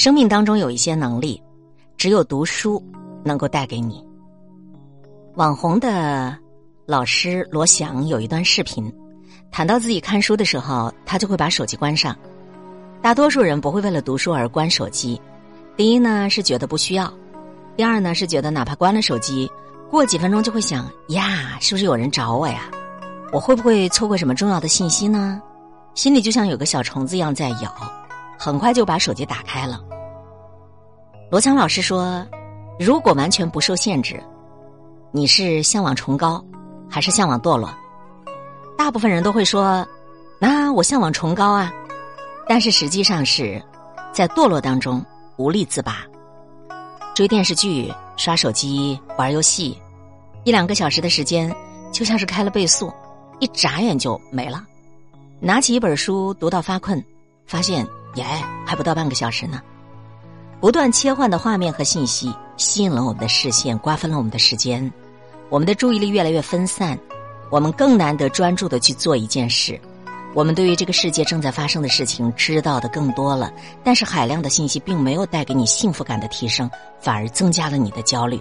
生命当中有一些能力，只有读书能够带给你。网红的老师罗翔有一段视频，谈到自己看书的时候，他就会把手机关上。大多数人不会为了读书而关手机，第一呢是觉得不需要，第二呢是觉得哪怕关了手机，过几分钟就会想呀，是不是有人找我呀？我会不会错过什么重要的信息呢？心里就像有个小虫子一样在咬，很快就把手机打开了。罗强老师说：“如果完全不受限制，你是向往崇高，还是向往堕落？”大部分人都会说：“那我向往崇高啊。”但是实际上是在堕落当中无力自拔。追电视剧、刷手机、玩游戏，一两个小时的时间就像是开了倍速，一眨眼就没了。拿起一本书读到发困，发现耶还不到半个小时呢。不断切换的画面和信息吸引了我们的视线，瓜分了我们的时间，我们的注意力越来越分散，我们更难得专注的去做一件事。我们对于这个世界正在发生的事情知道的更多了，但是海量的信息并没有带给你幸福感的提升，反而增加了你的焦虑。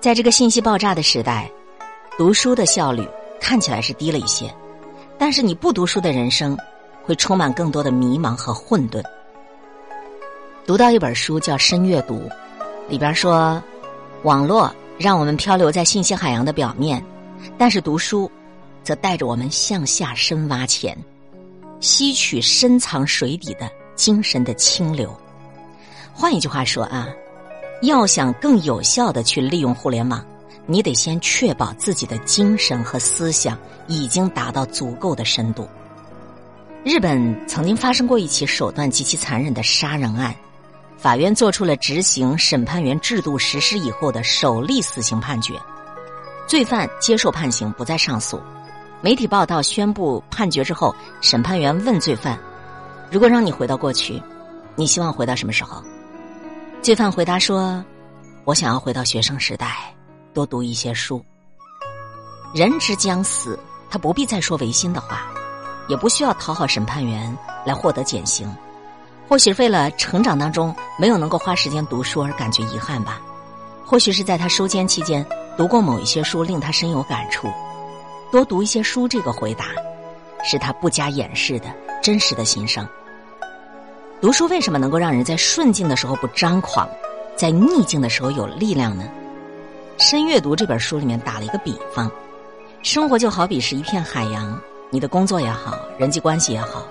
在这个信息爆炸的时代，读书的效率看起来是低了一些。但是你不读书的人生，会充满更多的迷茫和混沌。读到一本书叫《深阅读》，里边说，网络让我们漂流在信息海洋的表面，但是读书，则带着我们向下深挖潜，吸取深藏水底的精神的清流。换一句话说啊，要想更有效的去利用互联网。你得先确保自己的精神和思想已经达到足够的深度。日本曾经发生过一起手段极其残忍的杀人案，法院做出了执行审判员制度实施以后的首例死刑判决，罪犯接受判刑，不再上诉。媒体报道宣布判决之后，审判员问罪犯：“如果让你回到过去，你希望回到什么时候？”罪犯回答说：“我想要回到学生时代。”多读一些书。人之将死，他不必再说违心的话，也不需要讨好审判员来获得减刑。或许为了成长当中没有能够花时间读书而感觉遗憾吧。或许是在他收监期间读过某一些书，令他深有感触。多读一些书，这个回答是他不加掩饰的真实的心声。读书为什么能够让人在顺境的时候不张狂，在逆境的时候有力量呢？深阅读这本书里面打了一个比方，生活就好比是一片海洋，你的工作也好，人际关系也好，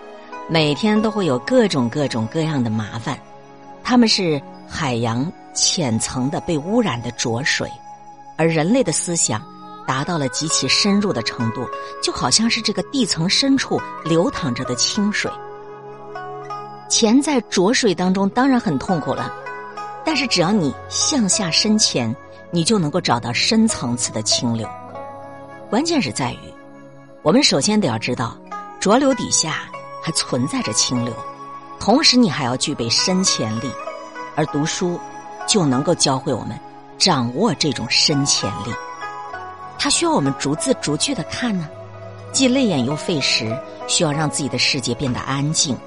每天都会有各种各种各样的麻烦，他们是海洋浅层的被污染的浊水，而人类的思想达到了极其深入的程度，就好像是这个地层深处流淌着的清水，潜在浊水当中当然很痛苦了，但是只要你向下深潜。你就能够找到深层次的清流。关键是在于，我们首先得要知道，浊流底下还存在着清流，同时你还要具备深潜力，而读书就能够教会我们掌握这种深潜力。它需要我们逐字逐句的看呢，既累眼又费时，需要让自己的世界变得安静，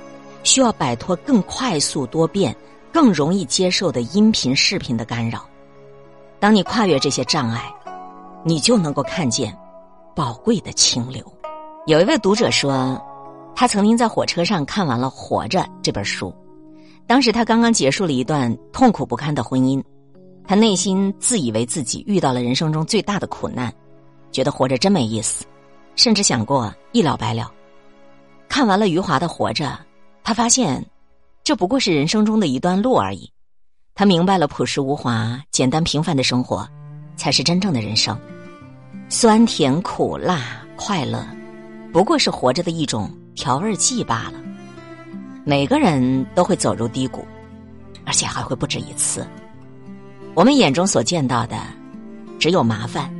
需要摆脱更快速多变、更容易接受的音频视频的干扰。当你跨越这些障碍，你就能够看见宝贵的清流。有一位读者说，他曾经在火车上看完了《活着》这本书。当时他刚刚结束了一段痛苦不堪的婚姻，他内心自以为自己遇到了人生中最大的苦难，觉得活着真没意思，甚至想过一了百了。看完了余华的《活着》，他发现这不过是人生中的一段路而已。他明白了，朴实无华、简单平凡的生活，才是真正的人生。酸甜苦辣快乐，不过是活着的一种调味剂罢了。每个人都会走入低谷，而且还会不止一次。我们眼中所见到的，只有麻烦，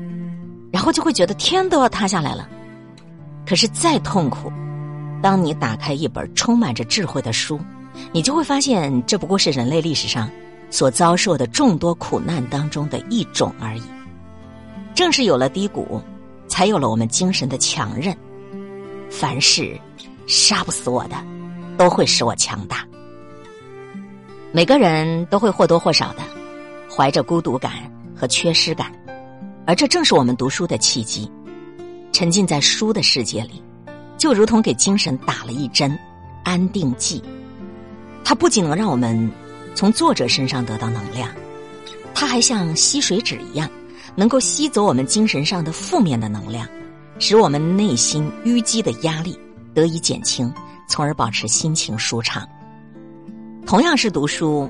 然后就会觉得天都要塌下来了。可是再痛苦，当你打开一本充满着智慧的书，你就会发现，这不过是人类历史上。所遭受的众多苦难当中的一种而已。正是有了低谷，才有了我们精神的强韧。凡事杀不死我的，都会使我强大。每个人都会或多或少的怀着孤独感和缺失感，而这正是我们读书的契机。沉浸在书的世界里，就如同给精神打了一针安定剂。它不仅能让我们从作者身上得到能量，它还像吸水纸一样，能够吸走我们精神上的负面的能量，使我们内心淤积的压力得以减轻，从而保持心情舒畅。同样是读书，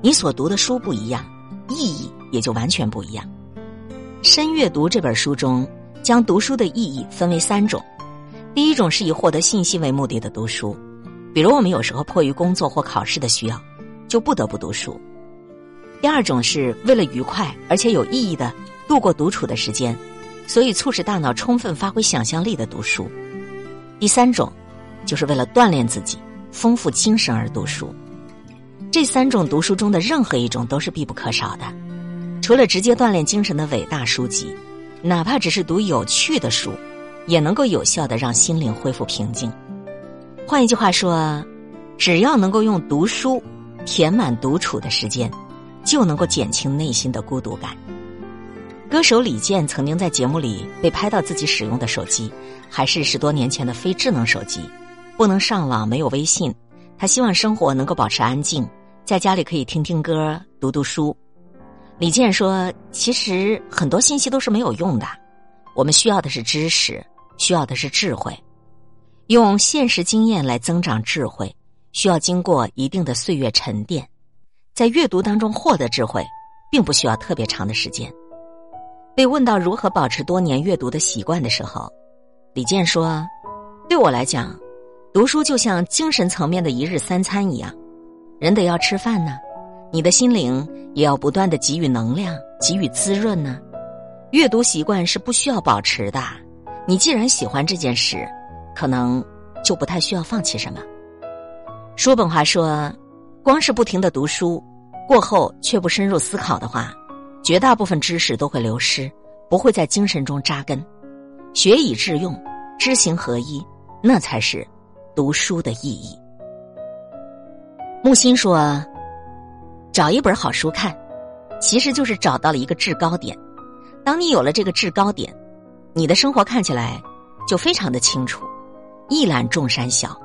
你所读的书不一样，意义也就完全不一样。深阅读这本书中，将读书的意义分为三种：第一种是以获得信息为目的的读书，比如我们有时候迫于工作或考试的需要，就不得不读书；第二种是为了愉快而且有意义的度过独处的时间，所以促使大脑充分发挥想象力的读书；第三种，就是为了锻炼自己、丰富精神而读书。这三种读书中的任何一种都是必不可少的。除了直接锻炼精神的伟大书籍，哪怕只是读有趣的书，也能够有效的让心灵恢复平静。换一句话说，只要能够用读书填满独处的时间，就能够减轻内心的孤独感。歌手李健曾经在节目里被拍到自己使用的手机，还是十多年前的非智能手机，不能上网，没有微信。他希望生活能够保持安静。在家里可以听听歌、读读书。李健说：“其实很多信息都是没有用的，我们需要的是知识，需要的是智慧。用现实经验来增长智慧，需要经过一定的岁月沉淀。在阅读当中获得智慧，并不需要特别长的时间。”被问到如何保持多年阅读的习惯的时候，李健说：“对我来讲，读书就像精神层面的一日三餐一样。”人得要吃饭呢，你的心灵也要不断的给予能量，给予滋润呢。阅读习惯是不需要保持的，你既然喜欢这件事，可能就不太需要放弃什么。叔本华说，光是不停的读书，过后却不深入思考的话，绝大部分知识都会流失，不会在精神中扎根。学以致用，知行合一，那才是读书的意义。木心说：“找一本好书看，其实就是找到了一个制高点。当你有了这个制高点，你的生活看起来就非常的清楚。一览众山小，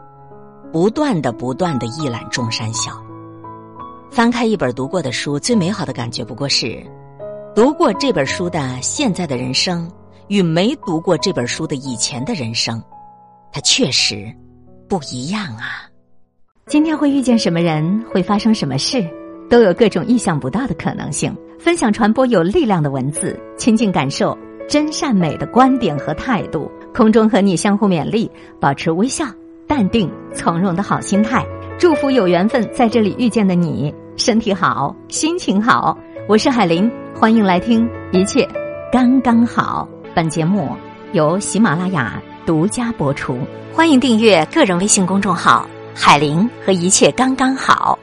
不断的、不断的一览众山小。翻开一本读过的书，最美好的感觉不过是，读过这本书的现在的人生与没读过这本书的以前的人生，它确实不一样啊。”今天会遇见什么人，会发生什么事，都有各种意想不到的可能性。分享传播有力量的文字，亲近感受真善美的观点和态度。空中和你相互勉励，保持微笑、淡定、从容的好心态。祝福有缘分在这里遇见的你，身体好，心情好。我是海林，欢迎来听一切刚刚好。本节目由喜马拉雅独家播出，欢迎订阅个人微信公众号。海玲和一切刚刚好。